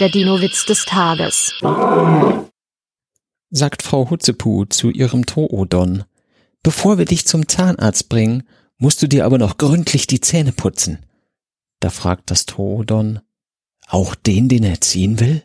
Der Dino-Witz des Tages. sagt Frau Hutzepu zu ihrem Toodon. Bevor wir dich zum Zahnarzt bringen, musst du dir aber noch gründlich die Zähne putzen. Da fragt das Toodon, auch den, den er ziehen will?